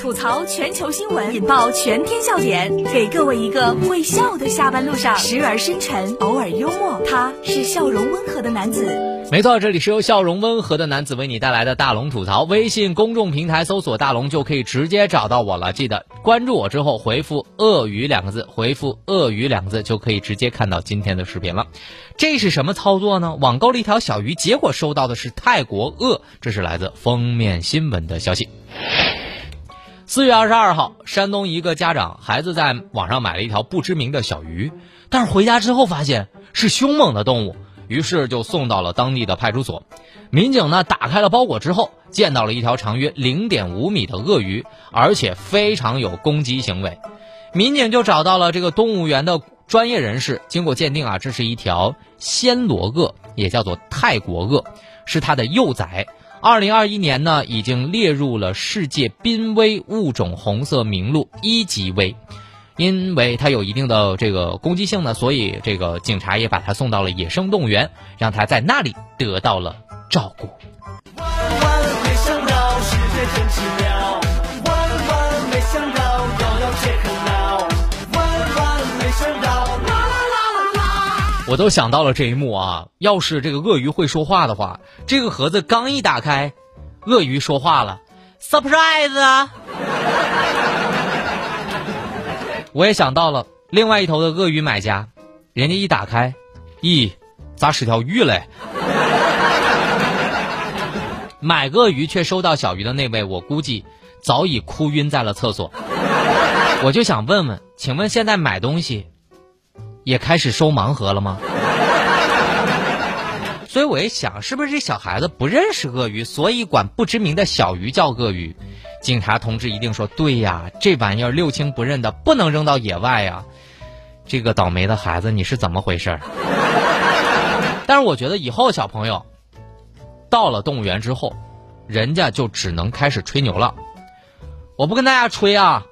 吐槽全球新闻，引爆全天笑点，给各位一个会笑的下班路上，时而深沉，偶尔幽默，他是笑容温和的男子。没错，这里是由笑容温和的男子为你带来的大龙吐槽。微信公众平台搜索“大龙”就可以直接找到我了。记得关注我之后回复“鳄鱼”两个字，回复“鳄鱼”两个字就可以直接看到今天的视频了。这是什么操作呢？网购了一条小鱼，结果收到的是泰国鳄。这是来自封面新闻的消息。四月二十二号，山东一个家长孩子在网上买了一条不知名的小鱼，但是回家之后发现是凶猛的动物，于是就送到了当地的派出所。民警呢打开了包裹之后，见到了一条长约零点五米的鳄鱼，而且非常有攻击行为。民警就找到了这个动物园的专业人士，经过鉴定啊，这是一条暹罗鳄，也叫做泰国鳄，是它的幼崽。二零二一年呢，已经列入了世界濒危物种红色名录一级危，因为它有一定的这个攻击性呢，所以这个警察也把它送到了野生动物园，让它在那里得到了照顾。万万没想到，世界真奇妙。我都想到了这一幕啊！要是这个鳄鱼会说话的话，这个盒子刚一打开，鳄鱼说话了，surprise！我也想到了另外一头的鳄鱼买家，人家一打开，咦，咋是条鱼嘞？买鳄鱼却收到小鱼的那位，我估计早已哭晕在了厕所。我就想问问，请问现在买东西也开始收盲盒了吗？所以我一想，是不是这小孩子不认识鳄鱼，所以管不知名的小鱼叫鳄鱼？警察同志一定说对呀，这玩意儿六亲不认的，不能扔到野外呀。这个倒霉的孩子，你是怎么回事？但是我觉得以后小朋友到了动物园之后，人家就只能开始吹牛了。我不跟大家吹啊，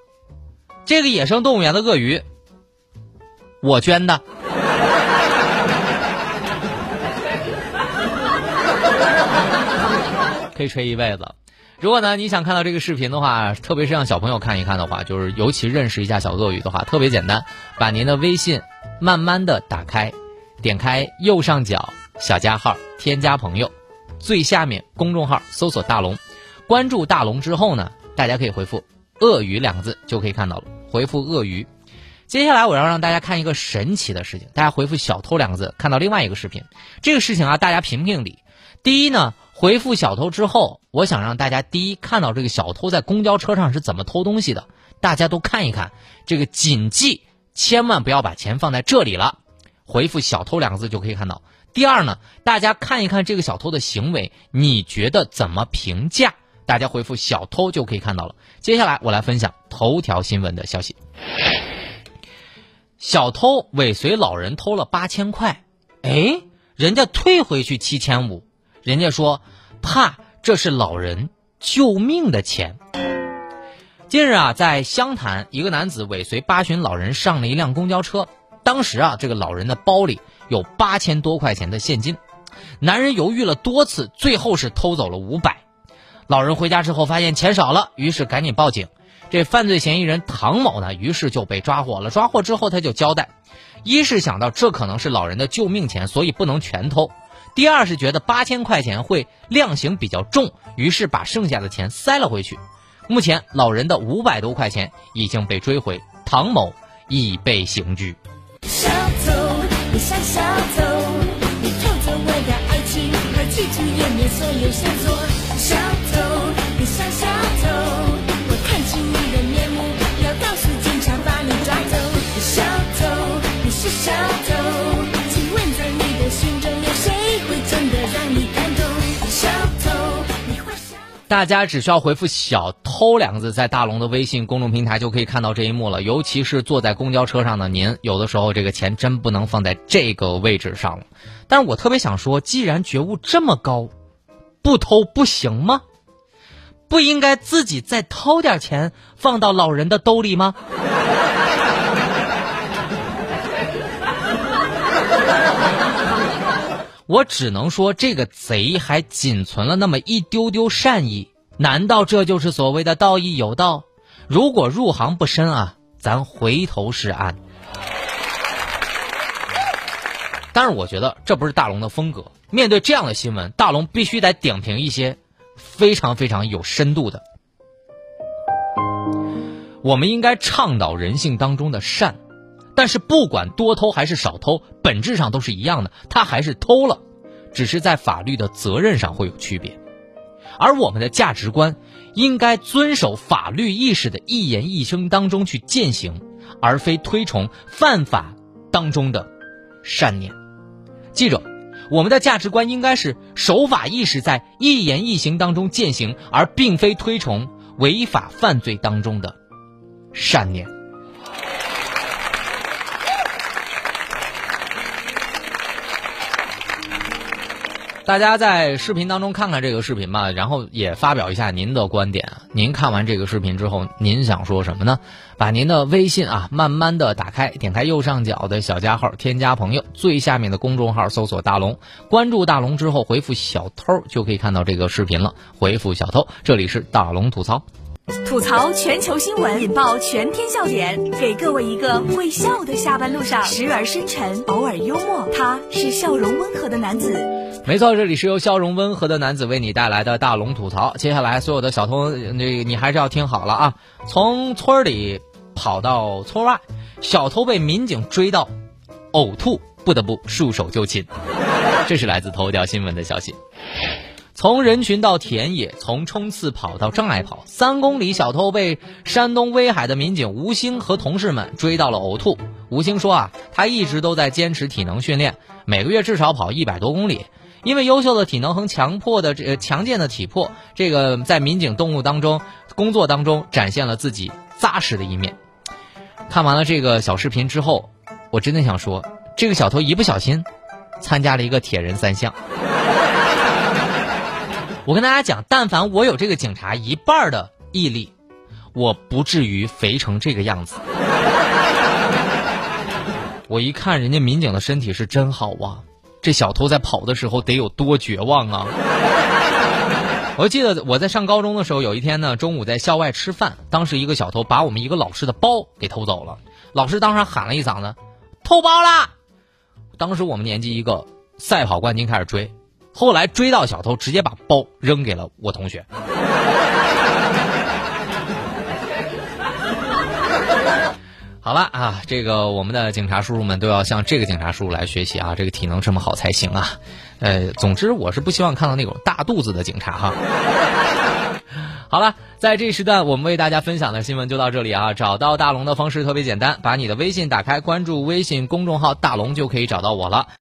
这个野生动物园的鳄鱼，我捐的。可以吹一辈子。如果呢你想看到这个视频的话，特别是让小朋友看一看的话，就是尤其认识一下小鳄鱼的话，特别简单，把您的微信慢慢的打开，点开右上角小加号，添加朋友，最下面公众号搜索大龙，关注大龙之后呢，大家可以回复“鳄鱼”两个字就可以看到了。回复“鳄鱼”，接下来我要让大家看一个神奇的事情，大家回复“小偷”两个字，看到另外一个视频。这个事情啊，大家评评理。第一呢。回复小偷之后，我想让大家第一看到这个小偷在公交车上是怎么偷东西的，大家都看一看。这个谨记，千万不要把钱放在这里了。回复“小偷”两个字就可以看到。第二呢，大家看一看这个小偷的行为，你觉得怎么评价？大家回复“小偷”就可以看到了。接下来我来分享头条新闻的消息：小偷尾随老人偷了八千块，哎，人家退回去七千五。人家说，怕这是老人救命的钱。近日啊，在湘潭，一个男子尾随八旬老人上了一辆公交车，当时啊，这个老人的包里有八千多块钱的现金。男人犹豫了多次，最后是偷走了五百。老人回家之后发现钱少了，于是赶紧报警。这犯罪嫌疑人唐某呢，于是就被抓获了。抓获之后，他就交代：一是想到这可能是老人的救命钱，所以不能全偷。第二是觉得八千块钱会量刑比较重，于是把剩下的钱塞了回去。目前老人的五百多块钱已经被追回，唐某已被刑拘。小偷，你像小偷，你偷走我的爱情和记住页面所有线索。小偷，你像小偷，大家只需要回复“小偷”两个字，在大龙的微信公众平台就可以看到这一幕了。尤其是坐在公交车上的您，有的时候这个钱真不能放在这个位置上了。但是我特别想说，既然觉悟这么高，不偷不行吗？不应该自己再掏点钱放到老人的兜里吗？我只能说，这个贼还仅存了那么一丢丢善意。难道这就是所谓的道义有道？如果入行不深啊，咱回头是岸。但是我觉得这不是大龙的风格。面对这样的新闻，大龙必须得点评一些非常非常有深度的。我们应该倡导人性当中的善，但是不管多偷还是少偷，本质上都是一样的，他还是偷了，只是在法律的责任上会有区别。而我们的价值观应该遵守法律意识的一言一声当中去践行，而非推崇犯法当中的善念。记着，我们的价值观应该是守法意识在一言一行当中践行，而并非推崇违法犯罪当中的善念。大家在视频当中看看这个视频吧，然后也发表一下您的观点。您看完这个视频之后，您想说什么呢？把您的微信啊，慢慢的打开，点开右上角的小加号，添加朋友，最下面的公众号搜索大龙，关注大龙之后回复小偷就可以看到这个视频了。回复小偷，这里是大龙吐槽。吐槽全球新闻，引爆全天笑点，给各位一个会笑的下班路上，时而深沉，偶尔幽默，他是笑容温和的男子。没错，这里是由笑容温和的男子为你带来的大龙吐槽。接下来，所有的小偷，那你还是要听好了啊！从村里跑到村外，小偷被民警追到，呕吐，不得不束手就擒。这是来自头条新闻的消息。从人群到田野，从冲刺跑到障碍跑，三公里小偷被山东威海的民警吴兴和同事们追到了呕吐。吴兴说啊，他一直都在坚持体能训练，每个月至少跑一百多公里。因为优秀的体能和强迫的这强健的体魄，这个在民警动物当中工作当中展现了自己扎实的一面。看完了这个小视频之后，我真的想说，这个小偷一不小心参加了一个铁人三项。我跟大家讲，但凡我有这个警察一半的毅力，我不至于肥成这个样子。我一看人家民警的身体是真好啊，这小偷在跑的时候得有多绝望啊！我记得我在上高中的时候，有一天呢，中午在校外吃饭，当时一个小偷把我们一个老师的包给偷走了，老师当时喊了一嗓子：“偷包啦！”当时我们年级一个赛跑冠军开始追。后来追到小偷，直接把包扔给了我同学。好了啊，这个我们的警察叔叔们都要向这个警察叔叔来学习啊，这个体能这么好才行啊。呃，总之我是不希望看到那种大肚子的警察哈。好了，在这时段我们为大家分享的新闻就到这里啊。找到大龙的方式特别简单，把你的微信打开，关注微信公众号大龙就可以找到我了。